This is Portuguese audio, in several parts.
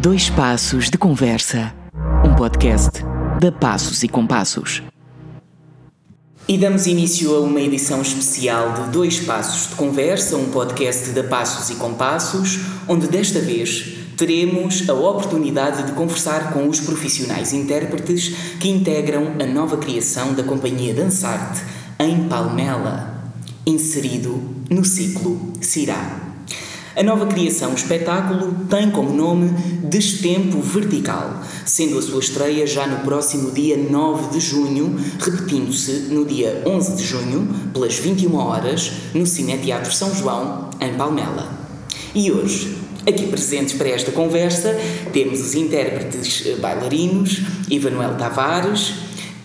Dois Passos de Conversa, um podcast da Passos e Compassos. E damos início a uma edição especial de Dois Passos de Conversa, um podcast da Passos e Compassos, onde desta vez teremos a oportunidade de conversar com os profissionais intérpretes que integram a nova criação da Companhia Dançarte em Palmela, inserido no ciclo Cirá. A nova criação espetáculo tem como nome Destempo Vertical, sendo a sua estreia já no próximo dia 9 de junho, repetindo-se no dia 11 de junho, pelas 21 horas, no Cineteatro São João, em Palmela. E hoje, aqui presentes para esta conversa, temos os intérpretes eh, bailarinos Ivanuel Tavares,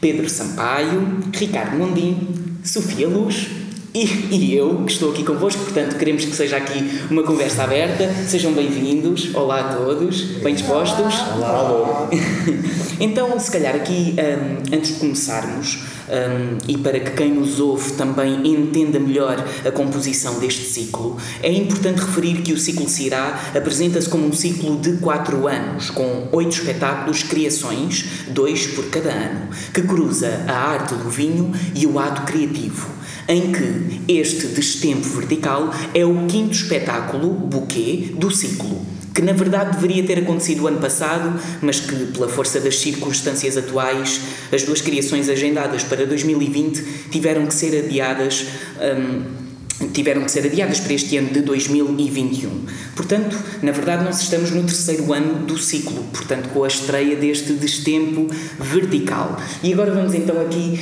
Pedro Sampaio, Ricardo Mondim, Sofia Luz e, e, eu, que estou aqui convosco, portanto, queremos que seja aqui uma conversa aberta. Sejam bem-vindos. Olá a todos. Bem dispostos? Olá. Olá. então, se calhar aqui, um, antes de começarmos, um, e para que quem nos ouve também entenda melhor a composição deste ciclo, é importante referir que o ciclo Cirá apresenta-se como um ciclo de quatro anos, com oito espetáculos, criações, dois por cada ano, que cruza a arte do vinho e o ato criativo em que este destempo vertical é o quinto espetáculo, buquê, do ciclo, que na verdade deveria ter acontecido o ano passado, mas que, pela força das circunstâncias atuais, as duas criações agendadas para 2020 tiveram que ser adiadas. Hum, tiveram que ser adiadas para este ano de 2021. Portanto, na verdade, nós estamos no terceiro ano do ciclo, portanto, com a estreia deste destempo vertical. E agora vamos então aqui,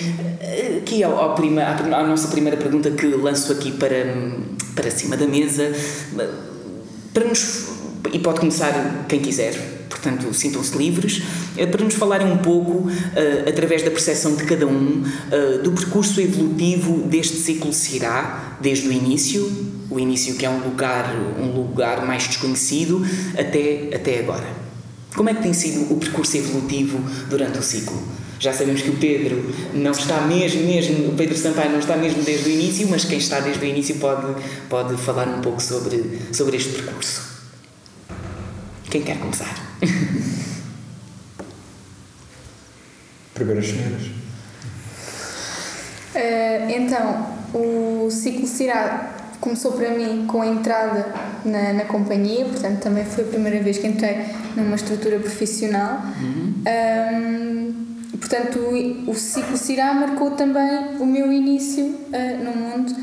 aqui ao, ao prima, à, nossa primeira pergunta que lanço aqui para, para cima da mesa, para nos, e pode começar quem quiser portanto sintam-se livres, eh, para nos falarem um pouco, uh, através da percepção de cada um, uh, do percurso evolutivo deste ciclo Cirá, desde o início, o início que é um lugar, um lugar mais desconhecido, até, até agora. Como é que tem sido o percurso evolutivo durante o ciclo? Já sabemos que o Pedro não está mesmo, mesmo, o Pedro Sampaio não está mesmo desde o início, mas quem está desde o início pode, pode falar um pouco sobre, sobre este percurso. Quem quer começar? Primeiras senhoras. Uh, então, o ciclo Cirá começou para mim com a entrada na, na companhia, portanto também foi a primeira vez que entrei numa estrutura profissional. Uhum. Um, portanto, o, o ciclo Cirá marcou também o meu início uh, no mundo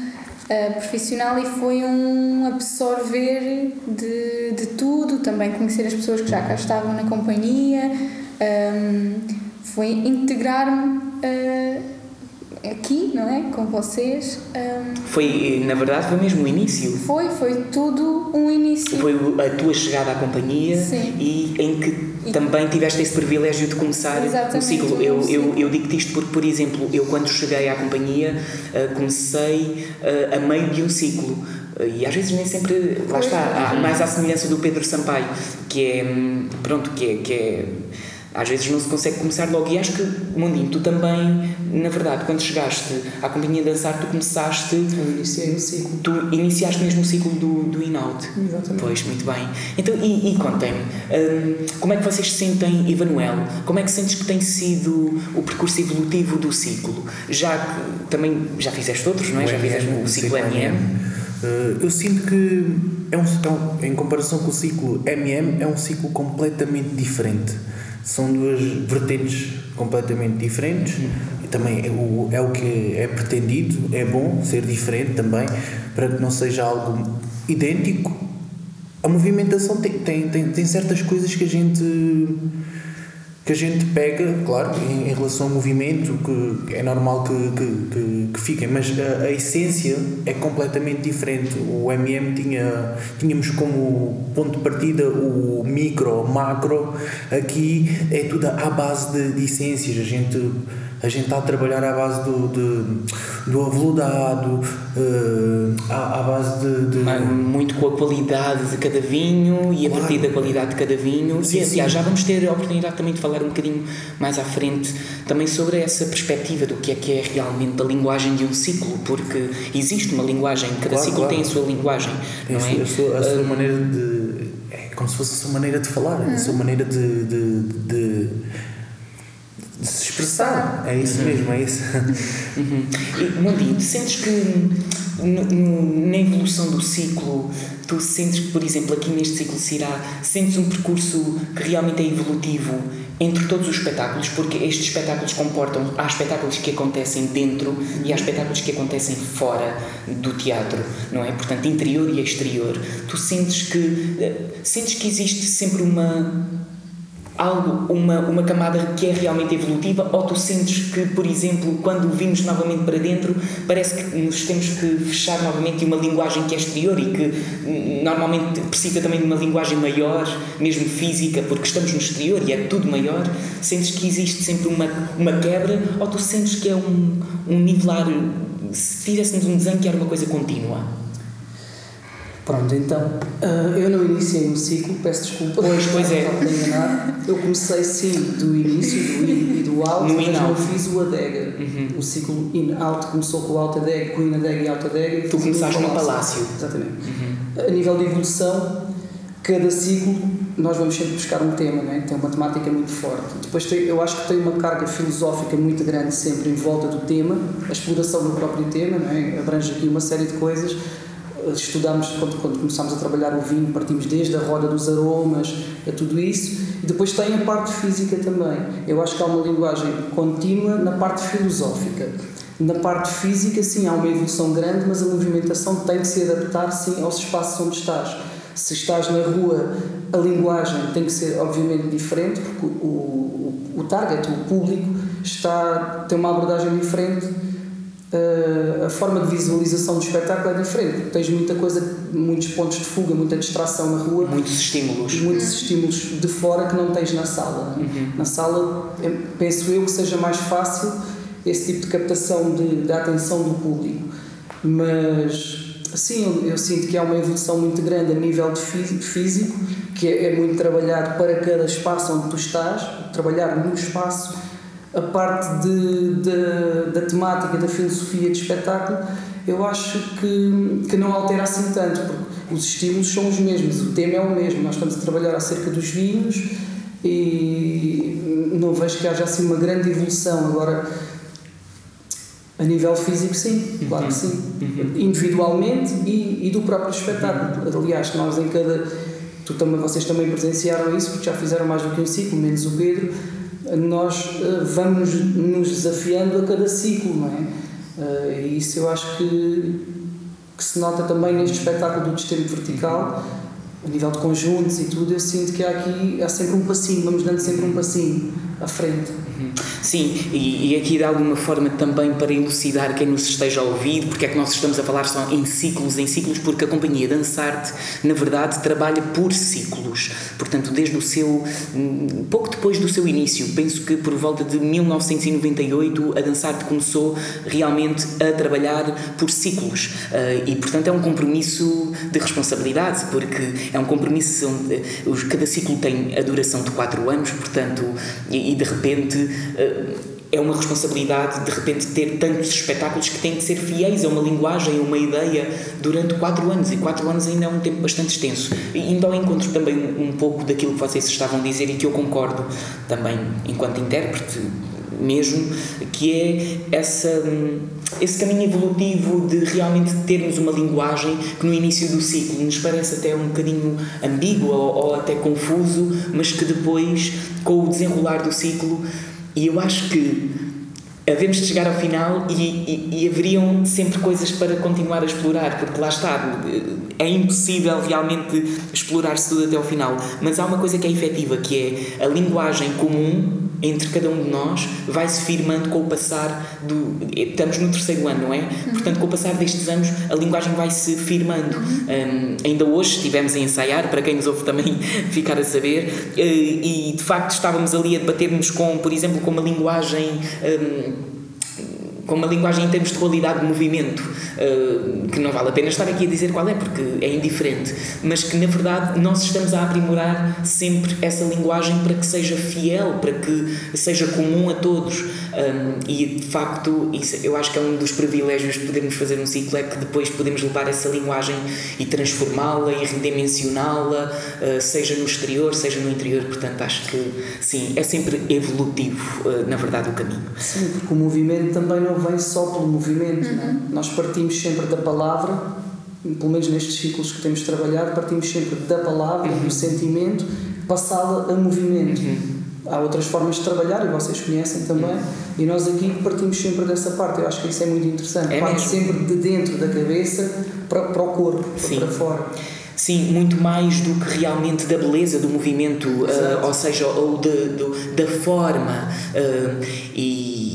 uh, profissional e foi um absorver de, de tudo, também conhecer as pessoas que já cá estavam na companhia, um, foi integrar-me uh, aqui, não é? Com vocês. Um, foi, na verdade, foi mesmo o início. Foi, foi tudo um início. Foi a tua chegada à companhia Sim. e em que e também tiveste esse privilégio de começar o ciclo. Eu, eu, eu digo-te isto porque, por exemplo, eu quando cheguei à companhia uh, comecei uh, a meio de um ciclo. Uh, e às vezes nem sempre, lá está, há mais à semelhança do Pedro Sampaio, que é, hum, pronto, que é, que é às vezes não se consegue começar logo. E acho que, Mundinho, tu também, na verdade, quando chegaste à companhia de dançar, tu começaste. Eu iniciei o ciclo. Tu iniciaste mesmo o ciclo do, do in-out. Exatamente. Pois, muito bem. Então, e, e contem-me, um, como é que vocês se sentem, Ivanuel? Como é que sentes que tem sido o percurso evolutivo do ciclo? Já que também já fizeste outros, não é? O já fizeste o ciclo MM. MM. Uh, eu sinto que, é um, é um, em comparação com o ciclo MM, é um ciclo completamente diferente são duas vertentes completamente diferentes e também é o, é o que é pretendido, é bom ser diferente também, para que não seja algo idêntico. A movimentação tem, tem, tem, tem certas coisas que a gente que a gente pega, claro, em, em relação ao movimento, que é normal que, que, que, que fiquem, mas a, a, essência é completamente diferente. O MM tinha, tínhamos como ponto de partida o micro, macro, aqui é tudo à base de, de essências. A gente a gente está a trabalhar à base do, de, do aveludado, uh, à, à, base de, de, Muito com a qualidade de cada vinho e a claro. partir da qualidade de cada vinho. Sim, e aliás, já vamos ter a oportunidade também de falar um bocadinho mais à frente também sobre essa perspectiva do que é que é realmente a linguagem de um ciclo, porque existe uma linguagem, cada claro, ciclo claro. tem a sua linguagem, tem não é? A sua, a sua uh, maneira de como se fosse a sua maneira de falar, a sua maneira de, de, de, expressar. É isso mesmo, é isso. Uhum. Mundi, sentes que no- no- na evolução do ciclo, tu sentes que, por exemplo, aqui neste ciclo Cirá, sentes um percurso que realmente é evolutivo entre todos os espetáculos, porque estes espetáculos comportam, há espetáculos que acontecem dentro e há espetáculos que acontecem fora do teatro, não é? Portanto, interior e exterior. Tu sentes que, eh, sentes que existe sempre uma algo, uma, uma camada que é realmente evolutiva, ou tu sentes que, por exemplo, quando vimos novamente para dentro, parece que nos temos que fechar novamente em uma linguagem que é exterior e que hum, normalmente precisa também de uma linguagem maior, mesmo física, porque estamos no exterior e é tudo maior. Sentes que existe sempre uma, uma quebra, ou tu sentes que é um, um nivelar, se tivéssemos um desenho que era uma coisa contínua? Pronto, então, ah, eu não iniciei um ciclo, peço desculpa. Pois, pois é. Eu comecei sim do início, do in e do alto, No mas não out. fiz o adega. Uhum. O ciclo in-out começou com o alto adega, com o in-adega e alto adega. Tu começaste no o palácio. Uhum. Exatamente. A nível de evolução, cada ciclo nós vamos sempre buscar um tema, não é? tem uma temática muito forte. Depois tem, eu acho que tem uma carga filosófica muito grande sempre em volta do tema, a exploração do próprio tema, não é? abrange aqui uma série de coisas. Estudamos, quando, quando a trabalhar o vinho, partimos desde a roda dos aromas, a tudo isso, e depois tem a parte física também. Eu acho que há uma linguagem contínua na parte filosófica. Na parte física, sim, há uma evolução grande, mas a movimentação tem que se adaptar, sim, aos espaços onde estás. Se estás na rua, a linguagem tem que ser, obviamente, diferente, porque o, o, o target, o público, está, tem uma abordagem diferente. Uh, a forma de visualização do espetáculo é diferente, tens muita coisa, muitos pontos de fuga, muita distração na rua Muitos estímulos. muitos estímulos de fora que não tens na sala. é? Na sala, penso eu que seja mais fácil esse tipo de captação de, da atenção do público. Mas, sim, eu, eu sinto que há uma evolução muito grande a nível de fí- físico, que é, é muito trabalhado para cada espaço onde tu estás, trabalhar no espaço. A parte de, de- da temática, da filosofia de espetáculo, eu acho que, que não altera assim tanto, porque os estímulos são os mesmos, o tema é o mesmo. Nós estamos a trabalhar acerca dos vinhos e não vejo que haja assim uma grande evolução. Agora, a nível físico, sim, claro que sim. Individualmente e, e do próprio espetáculo. Aliás, nós em cada. Tu também, vocês também presenciaram isso, porque já fizeram mais do que um ciclo, menos o Pedro. Nós eh, vamos nos desafiando a cada ciclo, não é? Eh, e isso eu acho que, que se nota também neste espetáculo do Destino Vertical, a nível de conjuntos e tudo. Eu sinto que há aqui há sempre um passinho, vamos dando sempre um passinho à frente. Sim, e, e aqui de alguma forma também para elucidar quem nos esteja a ouvir, porque é que nós estamos a falar só em ciclos, em ciclos, porque a companhia Dançarte, na verdade, trabalha por ciclos. Portanto, desde o seu. hum, pouco depois do seu início, penso que por volta de 1998, a Dançarte começou realmente a trabalhar por ciclos. Ah, e, portanto, é um compromisso de responsabilidade, porque é um compromisso eh, cada ciclo tem a duração de 4 anos, portanto, e, e de repente. Eh, é uma responsabilidade de repente ter tantos espetáculos que têm de ser fiéis a uma linguagem, a uma ideia durante 4 anos e 4 anos ainda é um tempo bastante extenso. E indo ao encontro também um, um pouco daquilo que vocês estavam a dizer e que eu concordo também enquanto intérprete mesmo, que é essa, hum, esse caminho evolutivo de realmente termos uma linguagem que no início do ciclo nos parece até um bocadinho ambígua ou, ou até confuso, mas que depois, com o desenrolar do ciclo, e eu acho que havemos de chegar ao final e, e, e haveriam sempre coisas para continuar a explorar, porque lá está, é impossível realmente explorar-se tudo até ao final. Mas há uma coisa que é efetiva, que é a linguagem comum entre cada um de nós vai-se firmando com o passar do. Estamos no terceiro ano, não é? Portanto, com o passar destes anos, a linguagem vai-se firmando. Um, ainda hoje estivemos a ensaiar, para quem nos ouve também ficar a saber, eh, e de facto estávamos ali a debater-nos com, por exemplo, com uma linguagem. um, com uma linguagem em termos de qualidade de movimento, uh, que não vale a pena estar aqui a dizer qual é, porque é indiferente, mas que na verdade nós estamos a aprimorar sempre essa linguagem para que seja fiel, para que seja comum a todos. Um, e de facto, isso, eu acho que é um dos privilégios de podermos fazer um ciclo, é que depois podemos levar essa linguagem e transformá-la e redimensioná-la, uh, seja no exterior, seja no interior. Portanto, acho que sim, é sempre evolutivo, na verdade, o caminho. Sim, porque o movimento também não vem só pelo movimento. É? Uhum. Nós partimos sempre da palavra, pelo menos nestes ciclos que temos trabalhado, partimos sempre da palavra, uhum. do sentimento, passá-la a movimento. Uhum. Há outras formas de trabalhar e vocês conhecem também, uhum. e nós aqui partimos sempre dessa parte. Eu acho que isso é muito interessante. É Parte sempre de dentro da cabeça para, para o corpo, Sim. para fora. Sim, muito mais do que realmente da beleza do movimento, uh, ou seja, ou de, de, da forma. Uh, e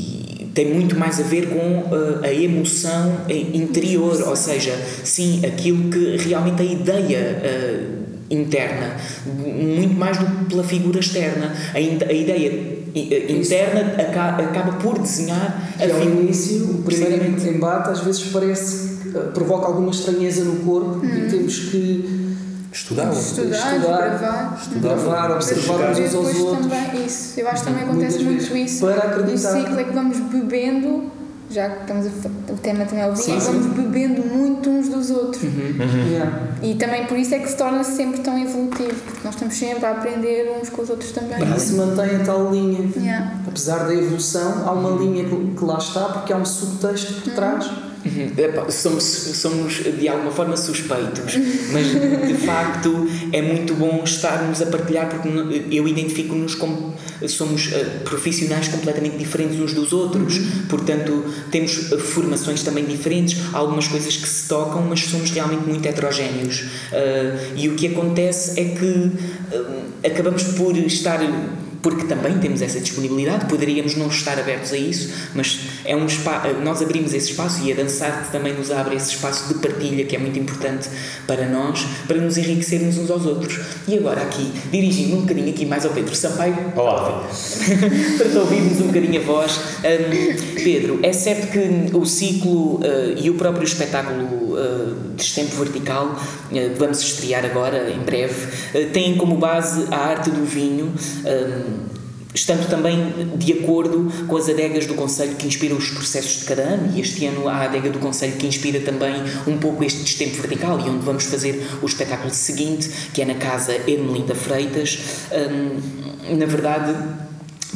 tem muito mais a ver com uh, a emoção interior, ou seja, sim, aquilo que realmente a ideia uh, interna, muito mais do que pela figura externa. A, a ideia eh, interna acaba, acaba por desenhar que a ao início, o primeiro embate às vezes parece provoca alguma estranheza no corpo hum. e temos que Estudar, estudar, estudar, gravar, gravar observar uns aos outros. Também, isso, eu acho que também acontece muito isso. Para acreditar. O ciclo é que vamos bebendo, já que estamos a, o tema também é o vinho, vamos bebendo muito uns dos outros. Uhum. Uhum. Yeah. E também por isso é que se torna sempre tão evolutivo, porque nós estamos sempre a aprender uns com os outros também. E se mantém a tal linha. Yeah. Apesar da evolução, há uma linha que, que lá está, porque há um subtexto por uhum. trás Uhum. Somos, somos de alguma forma suspeitos, mas de facto é muito bom estarmos a partilhar porque eu identifico-nos como somos eh, profissionais completamente diferentes uns dos outros, uhum. portanto temos eh, formações também diferentes, algumas coisas que se tocam, mas somos realmente muito heterogéneos. Uh, e o que acontece é que uh, acabamos por estar porque também temos essa disponibilidade, poderíamos não estar abertos a isso, mas é um nós abrimos esse espaço e a dançar também nos abre esse espaço de partilha que é muito importante para nós, para nos enriquecermos uns aos outros. E agora aqui, dirigindo um bocadinho aqui mais ao Pedro Sampaio. Olá. para ouvirmos um bocadinho a voz. Um, Pedro, é certo que o ciclo uh, e o próprio espetáculo uh, Destempo Vertical, uh, vamos estrear agora, em breve, uh, têm como base a arte do vinho. Um, estando também de acordo com as adegas do Conselho que inspiram os processos de cada ano, e este ano há a adega do Conselho que inspira também um pouco este destempo vertical, e onde vamos fazer o espetáculo seguinte, que é na Casa Ermelinda Freitas. Um, na verdade,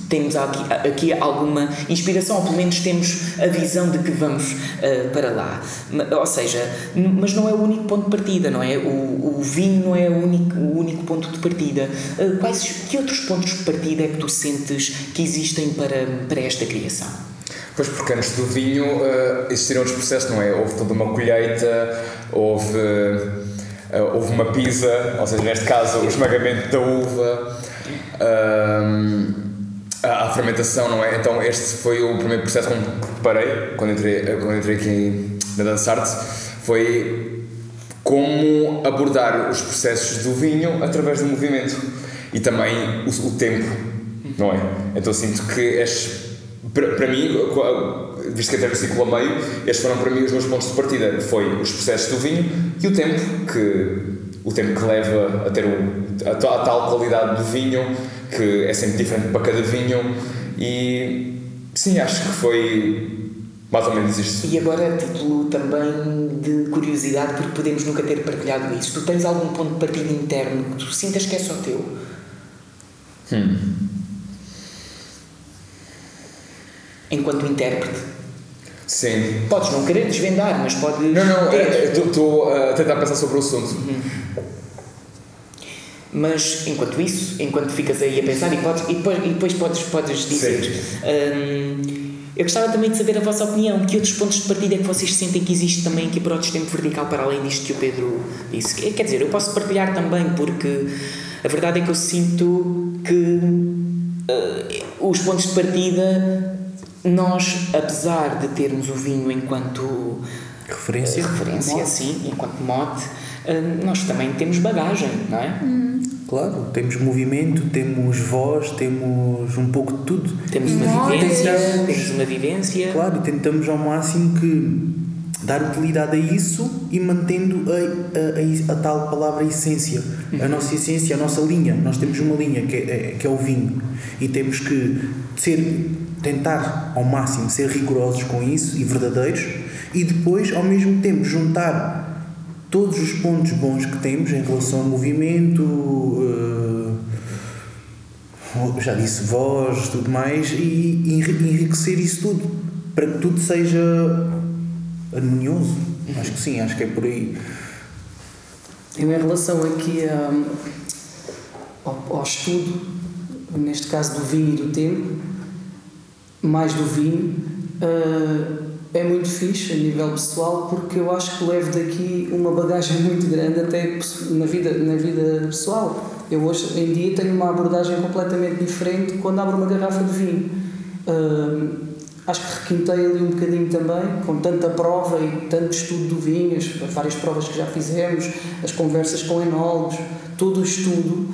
temos aqui, aqui alguma inspiração, ou pelo menos temos a visão de que vamos uh, para lá. Ou seja, mas não é o único ponto de partida, não é? O, o vinho não é o único, o único ponto de partida. Uh, quais, que outros pontos de partida é que tu sentes que existem para, para esta criação? Pois, porque antes do vinho uh, existiram outros processos, não é? Houve toda uma colheita, houve, houve uma pisa, ou seja, neste caso, o esmagamento da uva. Uh, a, fermentação, não é? Então este foi o primeiro processo que parei quando entrei, quando entrei aqui na Dance Arts, foi como abordar os processos do vinho através do movimento e também o, o tempo, não é? Então sinto que este, para, para mim, visto que entrei no ciclo a meio, estes foram para mim os meus pontos de partida, foi os processos do vinho e o tempo que o tempo que leva a ter o, a, a tal qualidade do vinho que é sempre diferente para cada vinho e sim, acho que foi mais ou menos isto. E agora, a título também de curiosidade, porque podemos nunca ter partilhado isso, tu tens algum ponto de partida interno que tu sintas que é só teu? Hum. Enquanto intérprete? Sim. Podes não querer desvendar, mas pode. Não, não, estou a tentar pensar sobre o assunto. Uhum. Mas enquanto isso, enquanto ficas aí a pensar, e, podes, e, depois, e depois podes, podes dizer. Hum, eu gostava também de saber a vossa opinião. Que outros pontos de partida é que vocês sentem que existe também aqui para o tempo vertical, para além disto que o Pedro disse? Quer dizer, eu posso partilhar também, porque a verdade é que eu sinto que uh, os pontos de partida, nós, apesar de termos o vinho enquanto referência, uh, referência sim, enquanto mote, uh, nós também temos bagagem, não é? Hum Claro, temos movimento, temos voz, temos um pouco de tudo. Temos uma vivência, temos uma vivência. Claro, e tentamos ao máximo que dar utilidade a isso e mantendo a, a, a, a tal palavra essência, a nossa essência, a nossa linha. Nós temos uma linha que é, que é o vinho e temos que ser, tentar ao máximo ser rigorosos com isso e verdadeiros e depois ao mesmo tempo juntar todos os pontos bons que temos em relação ao movimento, eh, já disse voz, tudo mais, e enri- enriquecer isso tudo para que tudo seja harmonioso. Acho que sim, acho que é por aí. Eu, em relação aqui hum, ao, ao estudo, neste caso do vinho e do tempo, mais do vinho, uh, é muito fixe a nível pessoal porque eu acho que levo daqui uma bagagem muito grande até na vida, na vida pessoal. Eu hoje em dia tenho uma abordagem completamente diferente quando abro uma garrafa de vinho. Uh, acho que requintei ali um bocadinho também, com tanta prova e tanto estudo do vinho, as várias provas que já fizemos, as conversas com enólogos, todo o estudo.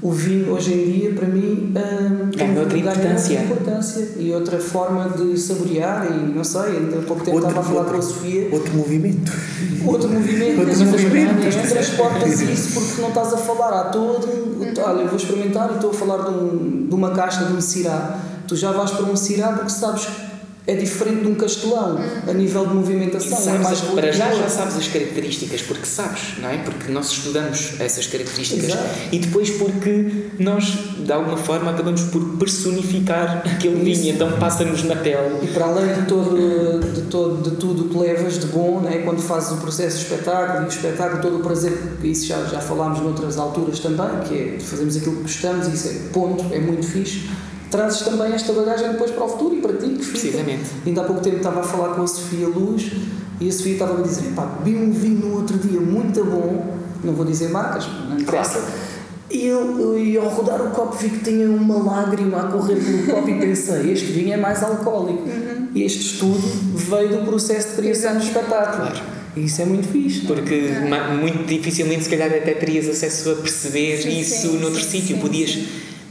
O vinho hoje em dia, para mim, hum, Ganha outra ganha importância. outra importância e outra forma de saborear. E não sei, ainda há pouco tempo Outro- estava a falar outro- com a Sofia. Outro movimento. Outro movimento, Outro mas movimento. transportas isso porque não estás a falar. Há todo. um- Olha, eu vou experimentar e estou a falar de, um, de uma caixa de um cirá. Tu já vais para um cirá porque sabes é diferente de um castelão a nível de movimentação. é sabes, mais para já já sabes as características, porque sabes, não é? Porque nós estudamos essas características Exato. e depois porque nós, de alguma forma, acabamos por personificar aquele vinho, então passa-nos na pele. E para além de, todo, de, todo, de tudo que levas de bom, né, quando fazes o processo de espetáculo e o espetáculo, todo o prazer, que isso já, já falámos noutras alturas também, que é fazermos aquilo que gostamos, e isso é ponto, é muito fixe. Trazes também esta bagagem depois para o futuro e para ti, que fica. Precisamente. Ainda há pouco tempo estava a falar com a Sofia Luz e a Sofia estava a dizer: pá, bebi um vinho no outro dia muito bom, não vou dizer marcas, não interessa. E eu, e ao rodar o copo vi que tinha uma lágrima a correr pelo copo e pensei: este vinho é mais alcoólico. E este estudo veio do processo de criação do espetáculo. E isso é muito fixe. é? Porque ma- muito dificilmente, se calhar, até terias acesso a perceber Sim, isso sim, noutro sim, sítio. sim, Podias, sim.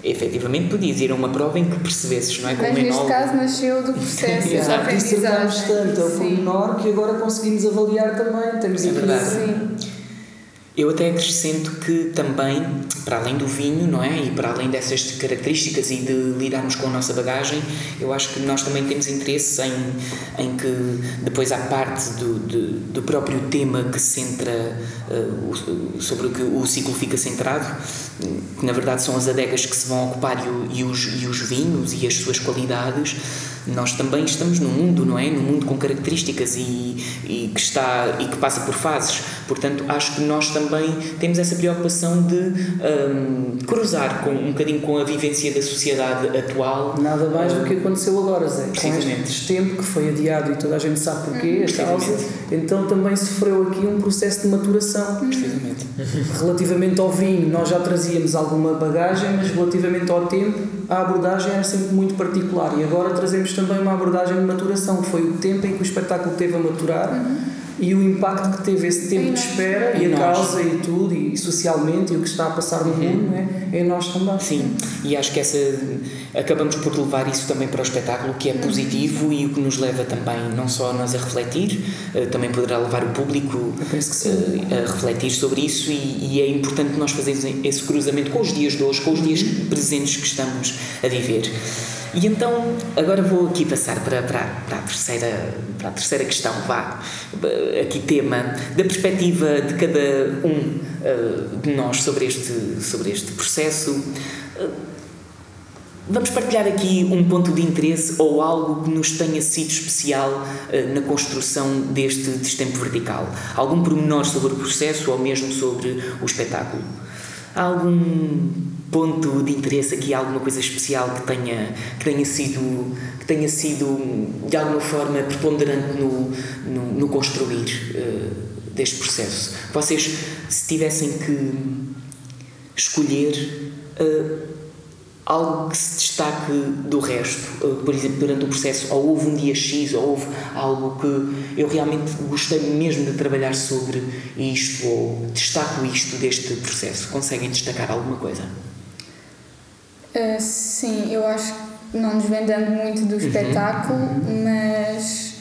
Efetivamente, podias ir a uma prova em que percebesses, não é? Como Mas neste enólogo. caso nasceu do processo Exato. Dissertámos tanto ao pormenor que agora conseguimos avaliar também. Temos É verdade. Sim. Eu até acrescento que também, para além do vinho, não é? E para além dessas características e de lidarmos com a nossa bagagem, eu acho que nós também temos interesse em, em que depois há parte do, do, do próprio tema que centra, eh, sobre o que o ciclo fica centrado, que na verdade são as adegas que se vão ocupar e, e os, e os vinhos e as suas qualidades. Nós também estamos num mundo, não é? Num mundo com características e, e que está e que passa por fases. Portanto, acho que nós também temos essa preocupação de hum, cruzar com, um bocadinho com a vivência da sociedade atual. Nada mais do que aconteceu agora, Zé. Com este tempo que foi adiado e toda a gente sabe porquê, a causa, Precisamente. então também sofreu aqui um processo de maturação. Precisamente. Relativamente ao vinho, nós já trazíamos alguma bagagem, mas relativamente ao tempo, a abordagem era sempre muito particular. E agora trazemos também uma abordagem de maturação, que foi o tempo em que o espetáculo teve a maturar e o impacto que teve esse tempo de espera Em e a nós. causa e tudo, e socialmente, e o que está a passar no mundo, né? em nós também. Sim, e acho que essa acabamos por levar isso também para o espetáculo, que é positivo e o que nos leva também não só a nós a refletir, eh, também poderá levar o público eh, a refletir sobre isso e, e é importante nós fazermos esse cruzamento com os dias de hoje, com os dias presentes que estamos a viver. E então, agora vou aqui passar para, para, para, a, terceira, para a terceira questão, vá, aqui tema, da perspectiva de cada um eh, de nós sobre este, sobre este processo. Eh, Vamos partilhar aqui um ponto de interesse ou algo que nos tenha sido especial eh, na construção deste destempo vertical. Algum pormenor sobre o processo ou mesmo sobre o espetáculo. Há algum ponto de interesse aqui, alguma coisa especial que tenha, que tenha, sido, que tenha sido de alguma forma preponderante no, no, no construir eh, deste processo? Vocês, se tivessem que escolher. eh, algo que se destaque do resto? Uh, por exemplo, durante o processo, ou houve um dia X, ou houve algo que eu realmente gostei mesmo de trabalhar sobre isto, ou destaco isto deste processo? Conseguem destacar alguma coisa? Uh, sim, eu acho que não desvendando muito do espetáculo, uhum. mas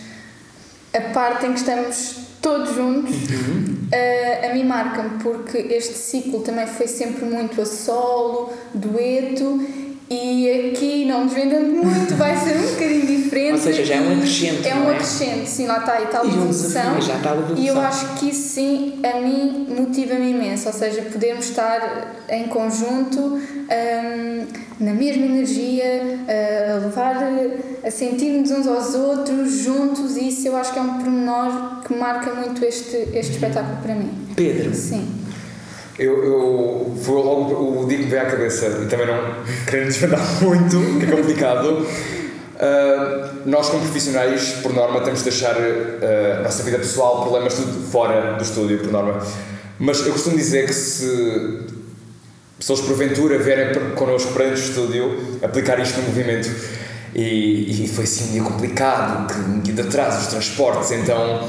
a parte em que estamos todos juntos uhum. uh, a mim marca-me porque este ciclo também foi sempre muito a solo, dueto e aqui, não desvendando muito, vai ser um bocadinho diferente. Ou seja, já é um acrescente. É um é? acrescente, sim, lá está, e tal evolução. Já está a e eu acho que isso sim, a mim, motiva-me imenso. Ou seja, podermos estar em conjunto, um, na mesma energia, a levar, a sentir-nos uns aos outros, juntos, e isso eu acho que é um pormenor que marca muito este, este espetáculo para mim. Pedro. Sim. Eu, eu foi logo o dia que me veio à cabeça e também não querendo desvendar muito, que é complicado. Uh, nós, como profissionais, por norma, temos de deixar uh, a nossa vida pessoal, problemas, tudo fora do estúdio, por norma. Mas eu costumo dizer que se pessoas porventura vierem connosco para dentro do estúdio, aplicar isto no movimento. E, e foi assim um dia complicado, que de atraso, os transportes, então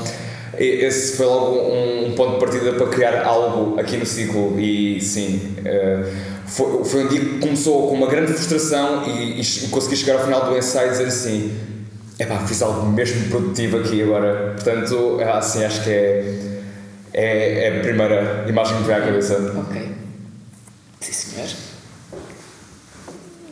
esse foi logo um ponto de partida para criar algo aqui no ciclo. E sim eh, foi, foi um dia que começou com uma grande frustração e, e consegui chegar ao final do ensaio e dizer assim epá, fiz algo mesmo produtivo aqui agora. Portanto assim acho que é, é, é a primeira imagem que me veio à cabeça. Ok sim senhor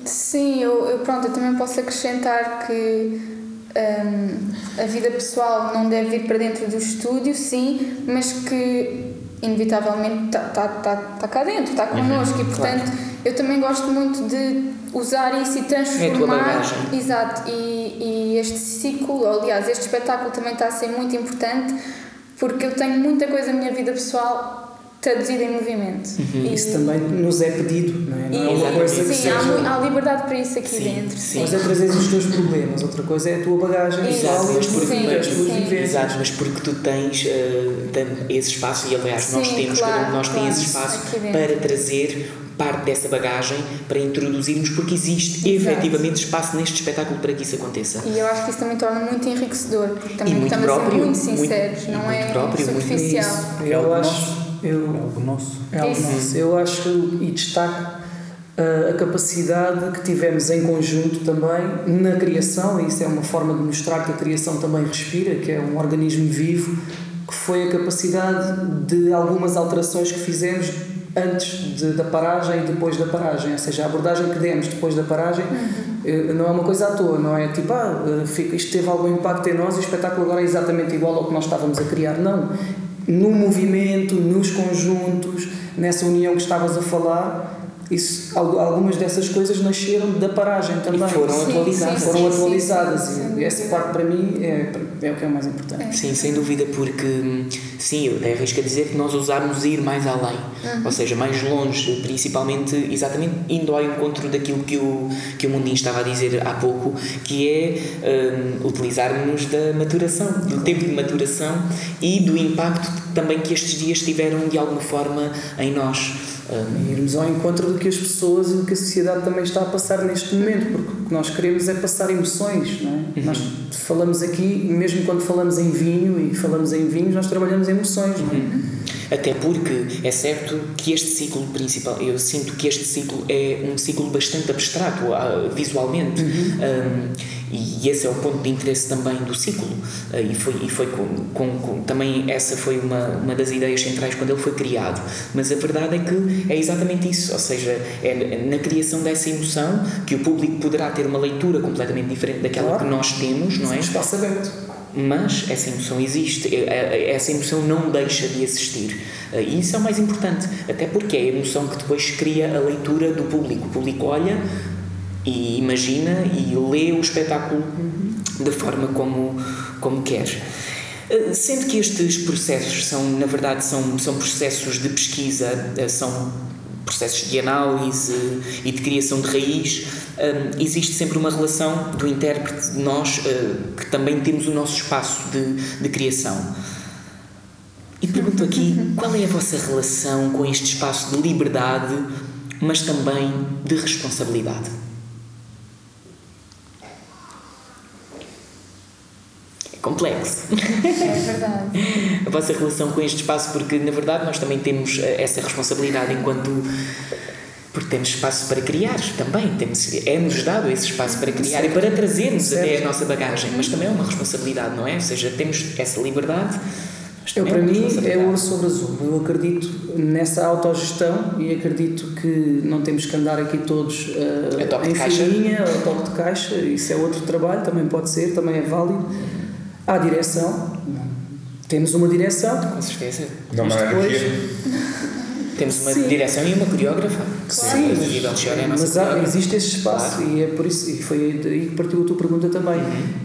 sim eu, eu pronto eu também posso acrescentar que um, a vida pessoal não deve vir para dentro do estúdio, sim, mas que inevitavelmente está tá, tá, tá cá dentro, está uhum, connosco uhum, e portanto claro. eu também gosto muito de usar isso e transformar. É exato, e, e este ciclo, aliás, este espetáculo também está a ser muito importante porque eu tenho muita coisa na minha vida pessoal traduzida em movimento. Uhum. Isso também nos é pedido, não é? Não é uma coisa sim, que seja... há, há liberdade para isso aqui sim, dentro. Sim. Mas é trazer os teus problemas, outra coisa é a tua bagagem Exato, mas porque, sim, mas, sim. Exato, mas porque tu tens uh, esse espaço, e aliás nós temos, claro, cada um de nós claro, tem esse espaço para trazer parte dessa bagagem para introduzirmos, porque existe Exato. efetivamente espaço neste espetáculo para que isso aconteça. E eu acho que isso também torna muito enriquecedor, porque também estamos próprio, a ser muito sinceros, muito, não é próprio, superficial. Muito eu acho eu, é algo nosso. É algo nosso. Eu acho e destaco uh, a capacidade que tivemos em conjunto também na criação, e isso é uma forma de mostrar que a criação também respira, que é um organismo vivo, que foi a capacidade de algumas alterações que fizemos antes de, da paragem e depois da paragem, ou seja, a abordagem que demos depois da paragem uhum. não é uma coisa à toa, não é tipo, ah, eh, fica, isto teve algum impacto em nós e o espetáculo agora é exatamente igual ao que nós estávamos a criar. Não, no movimento, nos conjuntos, nessa união que estavas a falar, isso, algumas dessas coisas nasceram da paragem também. E foram sim, atualizadas. Sim, foram atualizadas. Sim, e essa parte para mim é, é o que é o mais importante. Sim, sem dúvida, porque sim, eu até arrisco a dizer que nós usarmos ir mais além, uhum. ou seja, mais longe, principalmente, exatamente indo ao encontro daquilo que o, que o Mundinho estava a dizer há pouco, que é um, utilizarmos da maturação, do tempo de maturação e do impacto também que estes dias tiveram de alguma forma em nós. Um, irmos ao encontro do que as pessoas e do que a sociedade também está a passar neste momento, porque o que nós queremos é passar emoções, não é? Uhum. Nós falamos aqui, mesmo quando falamos em vinho e falamos em vinhos, nós trabalhamos emoções, não é? Uhum. Até porque é certo que este ciclo principal, eu sinto que este ciclo é um ciclo bastante abstrato uh, visualmente. Uhum. Um, e esse é o ponto de interesse também do ciclo uh, e foi e foi com, com, com, também essa foi uma, uma das ideias centrais quando ele foi criado mas a verdade é que é exatamente isso ou seja é na criação dessa emoção que o público poderá ter uma leitura completamente diferente daquela claro. que nós temos não é espaço aberto mas essa emoção existe, é, é, essa emoção não deixa de existir. Eh, e isso é o mais importante, até porque é a emoção que depois cria a leitura do público. O público olha e imagina e lê o espetáculo da forma como, como quer. Eh, sendo que estes processos são, na verdade, são, são processos de pesquisa, eh, são processos de análise e de criação de raiz, um, existe sempre uma relação do intérprete de nós, que também temos o nosso espaço de, de criação. E pergunto aqui, qual é a vossa relação com este espaço de liberdade mas também de responsabilidade. Complexo. É verdade. a vossa relação com este espaço, porque na verdade nós também temos eh, essa responsabilidade enquanto. Porque temos espaço para criar também, temos, é-nos dado esse espaço para criar e para trazermos até a nossa bagagem, mas também é uma responsabilidade, não é? Ou seja, temos essa liberdade. Eu, também para é mim, é ouro sobre azul. Eu acredito nessa autogestão e acredito que não temos que andar aqui todos uh, A toque de em caixa. filinha, a toque de caixa. Isso é outro trabalho, também pode ser, também é válido. Há direção. Temos uma direção. Com certeza. Não Mas depois-. Temos uma Sim. direção e uma coreógrafa. Sim, a Viva Chiara é a mas há, existe esse espaço e é por isso e foi daí que partiu a tua pergunta também.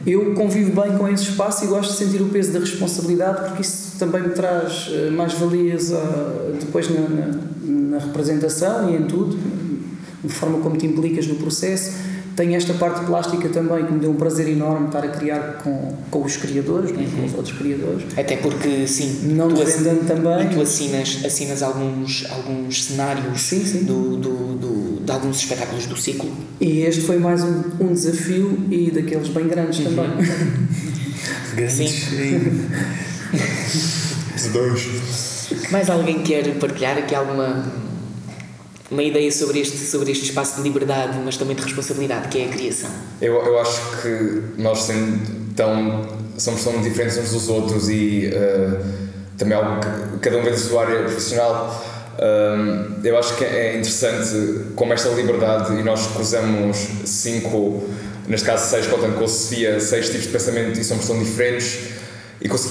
Eu convivo bem com esse espaço e gosto de sentir o peso da responsabilidade porque isso também me traz eh, mais valias ah, depois na, na, na representação e em tudo, na forma como te implicas no processo. Tenho esta parte plástica também que me deu um prazer enorme estar a criar com, com os criadores, né, com os outros criadores. Até porque, sim, Não tu, assi- desvendando também. e tu assinas, assinas alguns, alguns cenários Sim, sim. Do, do, do- de alguns espetáculos do ciclo. E este foi mais um, um desafio e daqueles bem grandes também. Grandes Sim. Dois. Mais alguém quer partilhar aqui alguma uma ideia sobre este, sobre este espaço de liberdade, mas também de responsabilidade, que é a criação? Eu, eu acho que nós sendo tão, somos tão diferentes uns dos outros e eh, também algo que cada um vem da sua área profissional. hum, eu acho que é interessante como esta liberdade e nós cruzamos cinco, neste caso seis, contando com a Sofia, seis tipos de pensamento e somos tão diferentes.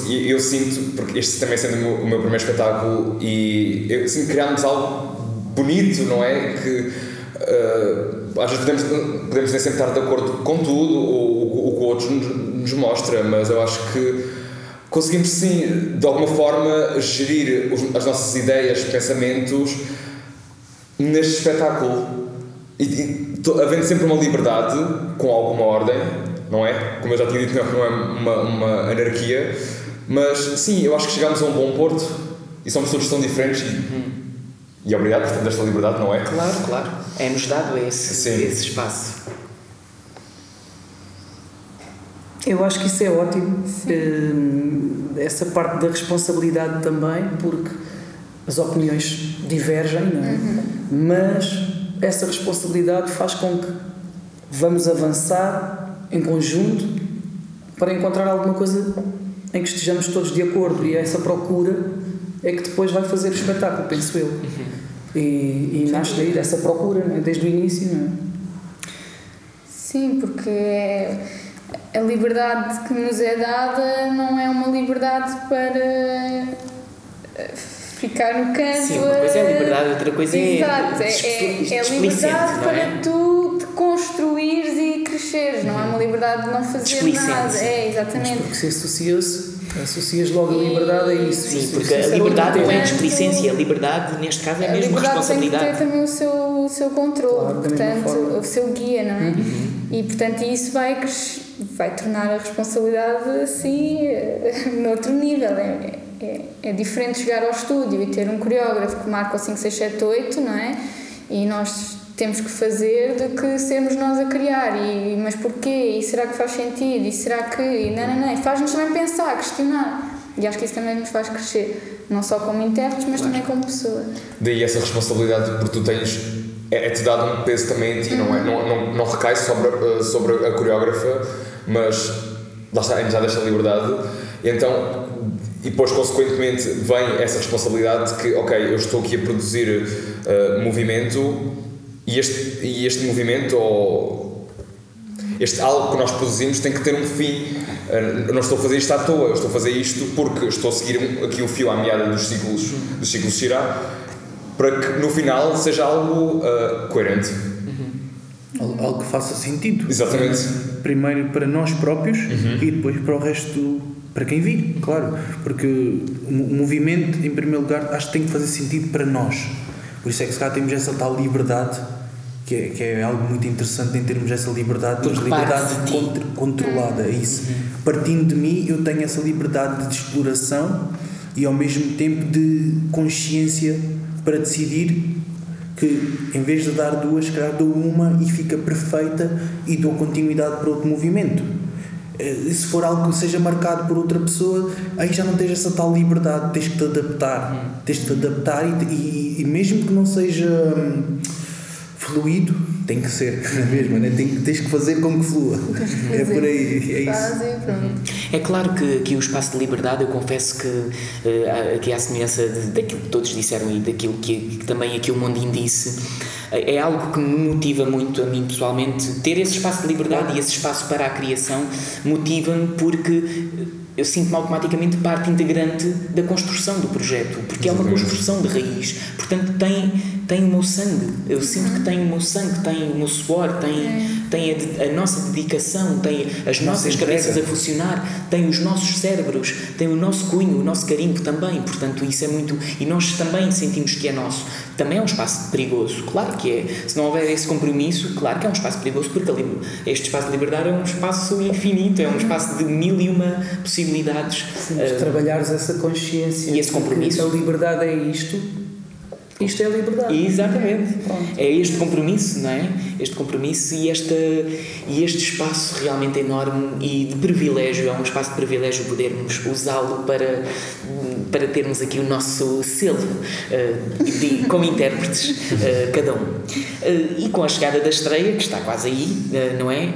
E eu sinto, porque este também sendo o meu, o meu primeiro espetáculo, e eu sinto que criámos algo bonito, não é? Que uh, às vezes podemos, podemos nem sempre estar de acordo com tudo ou o que o outro nos, mostra, mas eu acho que conseguimos sim, de alguma forma, gerir os- as nossas ideias, pensamentos neste espetáculo. E, e to- havendo sempre uma liberdade, com alguma ordem, não é? Como eu já tinha dito, não é uma, uma anarquia, mas sim, eu acho que chegamos a um bom porto e somos todos tão diferentes e obrigado por termos esta liberdade, não é? Claro, claro. É-nos dado esse, Sim. esse espaço. Eu acho que isso é ótimo, hum, essa parte da responsabilidade também, porque as opiniões divergem, não é? Mas essa responsabilidade faz com que vamos avançar em conjunto para encontrar alguma coisa em que estejamos todos de acordo e essa procura é que depois vai fazer o espetáculo, penso eu. E, e nasce daí dessa procura, não é? desde o início, não é? Sim, porque é- a liberdade que nos é dada não é uma liberdade para ficar no canto. Sim, uma coisa é a- liberdade, outra coisa é Exato, é, é, é displicente, liberdade não para é? tu te construires e cresceres, não é uma liberdade de não fazer nada. É, Mas exatamente. porque se associas, associas logo a liberdade a isso. Sim, Isso- porque a isso era liberdade outro não é tema. displicência, a liberdade, neste caso, é A mesmo liberdade tem que ter responsabilidade. também o seu, o seu controle, Claro, portanto, o seu guia, não é? Uhum. E portanto isso vai, vai tornar a responsabilidade assim, eh, noutro nível. É, é, é diferente chegar ao estúdio e ter um coreógrafo que marca o 5, 6, 7, 8, não é? E nós temos que fazer do que sermos nós a criar. E, mas porquê? E será que faz sentido? E será que. E não, não, não. Faz-nos também pensar, questionar. E acho que isso também nos faz crescer, não só como intérpretes, mas também como pessoas. Daí essa responsabilidade, porque tu tens. É, é-te dado um peso também em ti, não é? Não, não, não recai sobre, a- sobre a coreógrafa, mas lá está, ainda já desta liberdade. E então, e depois, consequentemente, vem essa responsabilidade de que, ok, eu estou aqui a produzir uh, movimento e este, e este movimento, ou este algo que nós produzimos, tem que ter um fim. Eu não estou a fazer isto à toa, eu estou a fazer isto porque estou a seguir aqui o fio à meada dos ciclos, dos ciclos Shirá, para que no final seja algo uh, coerente. Algo algo que faça sentido. Exatamente. Primeiro para nós próprios e depois para o resto, para quem vir, claro. Porque o mo- o movimento, em primeiro lugar, acho que tem que fazer sentido para nós. Por isso é que se calhar temos essa tal liberdade, que é, que é algo muito interessante em termos essa liberdade, mas Porque liberdade de ti. contr- controlada, é isso. Partindo de mim, eu tenho essa liberdade de exploração e ao mesmo tempo de consciência para decidir que em vez de dar duas, calhar dou uma e fica perfeita e dou continuidade para outro movimento. Eh, Se for algo que seja marcado por outra pessoa, aí já não tens essa tal liberdade, tens que te adaptar. Tens que te adaptar e, e, e mesmo que não seja hum, fluido, tem que ser na mesma, né? tem, tens que fazer com que flua. É por aí, é isso. É claro que aqui o espaço de liberdade, eu confesso que eh, aqui à semelhança daquilo que todos disseram e daquilo que, que também aqui o Mondin disse, eh, é algo que me motiva muito a mim pessoalmente. Ter esse espaço de liberdade e esse espaço para a criação motiva-me porque eu sinto-me automaticamente parte integrante da construção do projeto, porque é uma construção de raiz, portanto tem, tem o meu sangue, eu sinto que tem o meu sangue, tem o meu suor, tem, tem a, a nossa dedicação, tem as nossas entrega. cabeças a funcionar, tem os nossos cérebros, tem o nosso cunho, o nosso carimbo também, portanto isso é muito, e nós também sentimos que é nosso, também é um espaço perigoso, claro que é, se não houver esse compromisso, claro que é um espaço perigoso, porque ali, este espaço de liberdade é um espaço infinito, é um espaço de mil e uma possibilidades. Mas Ah, trabalhares essa consciência e esse compromisso. a liberdade é isto, isto é a liberdade. Exatamente. Pronto. É este compromisso, não é? Este compromisso e, esta, e este espaço realmente enorme e de privilégio, é um espaço de privilégio podermos usá-lo para, para termos aqui o nosso selo eh, de, como intérpretes, eh, cada um. Eh, e com a chegada da estreia, que está quase aí, não é?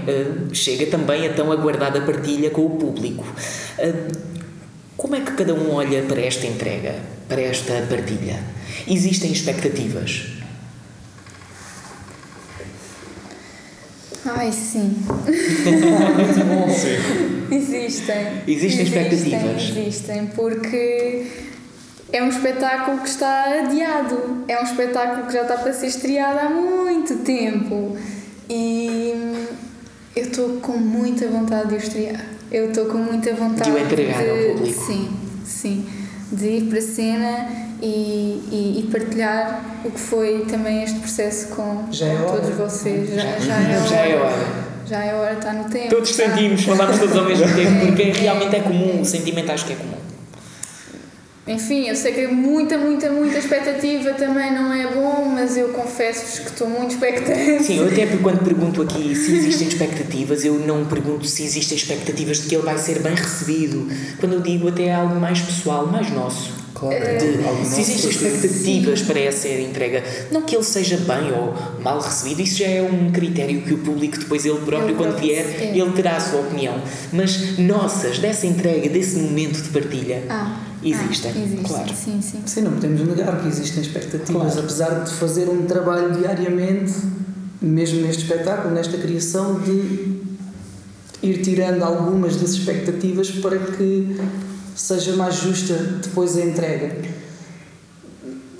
Chega também a tão aguardada partilha com o público. Como é que cada um olha para esta entrega, para esta partilha? Existem expectativas? Ai, sim. Existem. Existem expectativas. Existem, porque é um espetáculo que está adiado. É um espetáculo que já está para ser estreado há muito tempo. E eu estou com muita vontade de o estrear. Eu estou com muita vontade De o entregar ao de- público. Sim, sim. De ir para a cena e, e, e partilhar o que foi também este processo com, Já é com hora. todos vocês. Já, já é hora. Já é hora. Já é hora, está no tempo. Todos sentimos, falamos todos ao mesmo tempo, porque realmente é comum, o sentimento acho que é comum. Enfim, eu sei que muita, muita, muita expectativa também não é bom, mas eu confesso-vos que estou muito expectante. Sim, eu até quando pergunto aqui se existem expectativas, eu não pergunto se existem expectativas de que ele vai ser bem recebido. Quando eu digo até é algo mais pessoal, mais nosso. Claro, é De- algo se existem expectativas para essa entrega, não que ele seja bem ou mal recebido, isso já é um critério que o público depois ele próprio, Ele quando vier, é. ele terá a sua opinião. Mas nossas, dessa entrega, desse momento de partilha, Ah, existem, ah, existe, claro. Sim, sim. Sim, não podemos negar que existem expectativas, Claro. apesar de fazer um trabalho diariamente, mesmo neste espetáculo, nesta criação, de ir tirando algumas das expectativas para que seja mais justa depois a entrega.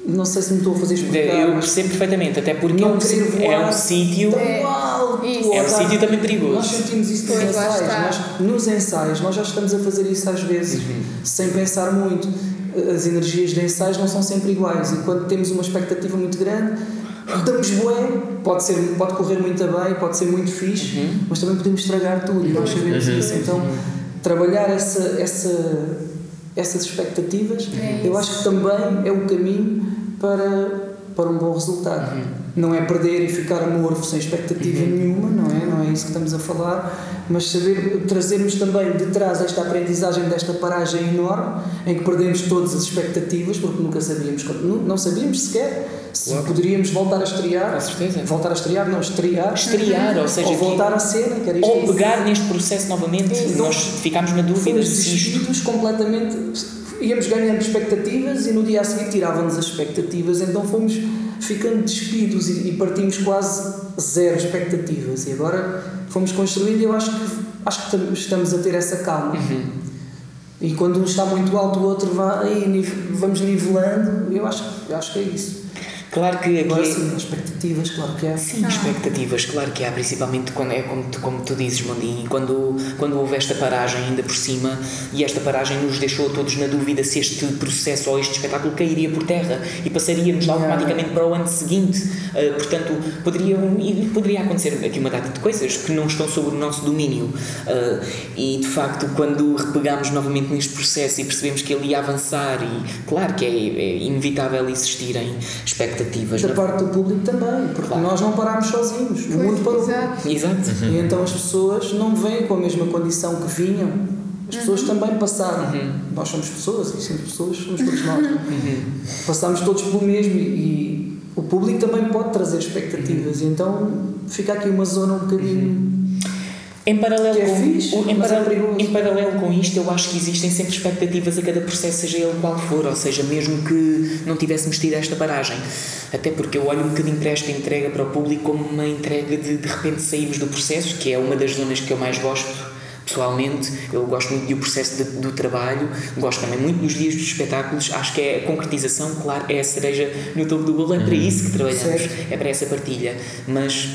Não sei se me estou a fazer explicar, Eu mas percebo perfeitamente, até porque é um, é um sítio. É, alto. É um sítio também perigoso. Nós sentimos isso nos ensaios. Nós, nos ensaios, nós já estamos a fazer isso às vezes, Uhum. sem pensar muito. As energias de ensaios não são sempre iguais. E quando temos uma expectativa muito grande, damos bué. Pode, ser, pode correr muito bem, pode ser muito fixe, Uhum. mas também podemos estragar tudo. E nós sabemos isso. Então, trabalhar essa, essa, essas expectativas, É eu acho que também é o caminho para, para um bom resultado. Uhum. Não é perder e ficar amorfo sem expectativa nenhuma, não é? Não é isso que estamos a falar, mas saber trazermos também de trás esta aprendizagem desta paragem enorme em que perdemos todas as expectativas porque nunca sabíamos, não sabíamos sequer se poderíamos voltar a estrear, Com certeza. voltar a estrear, não estrear, Estrear, ou seja, ou voltar a cena, que era isto. Ou pegar neste processo novamente, Isso. nós ficámos na dúvida se isto. completamente. Íamos ganhando expectativas e no dia a seguir tirávamos as expectativas, então fomos ficando despidos e, e partimos quase zero expectativas. E agora fomos construindo e eu acho que, acho que tam- estamos a ter essa calma. Uhum. E quando um está muito alto, o outro vai, vamos nivelando. Eu acho, eu acho que é isso. Claro que aqui. Agora é- sim, expectativas, claro que é. Sim, expectativas, claro que há, principalmente quando é como tu, como tu dizes, Mondinho, quando, quando houve esta paragem ainda por cima e esta paragem nos deixou a todos na dúvida se este processo ou este espetáculo cairia por terra e passaríamos automaticamente para o ano seguinte. Uh, portanto, poderia, poderia acontecer aqui uma data de coisas que não estão sob o nosso domínio. Uh, e de facto, quando repegámos novamente neste processo e percebemos que ele ia avançar, e claro que é, é inevitável existirem expectativas expectativas. Da não? parte do público também, porque Claro. nós não parámos sozinhos, o mundo parou. Exato. Exato. E então as pessoas não vêm com a mesma condição que vinham. As pessoas também passaram. Nós somos pessoas, e sendo pessoas somos todos nós. Passámos todos pelo mesmo e, e o público também pode trazer expectativas. E então fica aqui uma zona um bocadinho. Em paralelo, Que é com, fixe, em, mas é em paralelo com isto, eu acho que existem sempre expectativas a cada processo, seja ele qual for, ou seja, mesmo que não tivéssemos tido esta paragem. Até porque eu olho um bocadinho para esta entrega para o público como uma entrega de de repente sairmos do processo, que é uma das zonas que eu mais gosto. Pessoalmente, eu gosto muito do processo de- do trabalho, gosto também muito dos dias dos espetáculos. Acho que é a concretização, claro, é a cereja no topo do bolo, é para isso que trabalhamos, Certo. é para essa partilha. Mas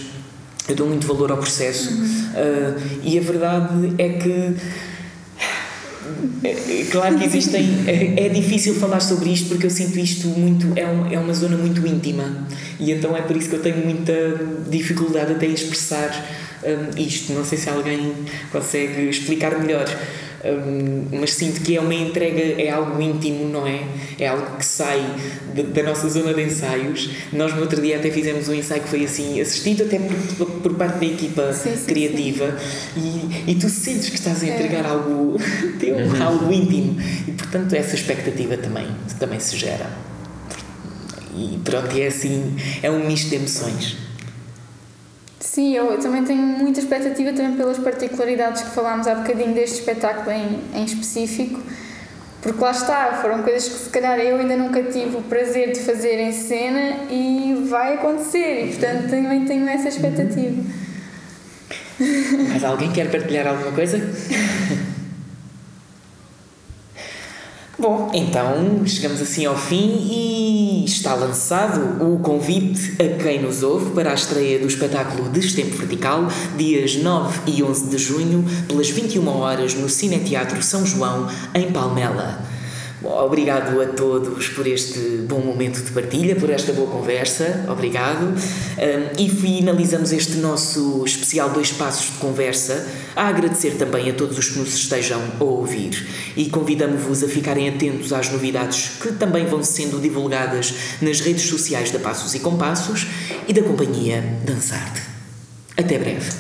eu dou muito valor ao processo. Ah, e a verdade é que é, é claro que existem é, é difícil falar sobre isto porque eu sinto isto muito é, um, é uma zona muito íntima. E então é por isso que eu tenho muita dificuldade até em expressar hum, isto. Não sei se alguém consegue explicar melhor hum, mas sinto que é uma entrega é algo íntimo não é? É algo que sai da, da nossa zona de ensaios. Nós no outro dia até fizemos um ensaio que foi assim assistido até por, por parte da equipa Sim, sim, criativa. E, e tu sentes que estás a É. entregar algo teu, algo íntimo. E portanto essa expectativa também também se gera. E pronto é assim é um misto de emoções Sim, eu também tenho muita expectativa também pelas particularidades que falámos há bocadinho deste espetáculo em, em específico, porque lá está, foram coisas que se calhar eu ainda nunca tive o prazer de fazer em cena e vai acontecer, e portanto também tenho essa expectativa. mas alguém quer partilhar alguma coisa Bom, então chegamos assim ao fim e está lançado o convite a quem nos ouve para a estreia do espetáculo Destempo Vertical, dias 9 e 11 de junho, pelas 21 horas no Cineteatro São João, em Palmela. Obrigado a todos por este bom momento de partilha, por esta boa conversa. Obrigado. Um, e finalizamos este nosso especial Dois Passos de Conversa a agradecer também a todos os que nos estejam a ouvir e convidamos-vos a ficarem atentos às novidades que também vão sendo divulgadas nas redes sociais da Passos e Compassos e da companhia Dançarte. Até breve.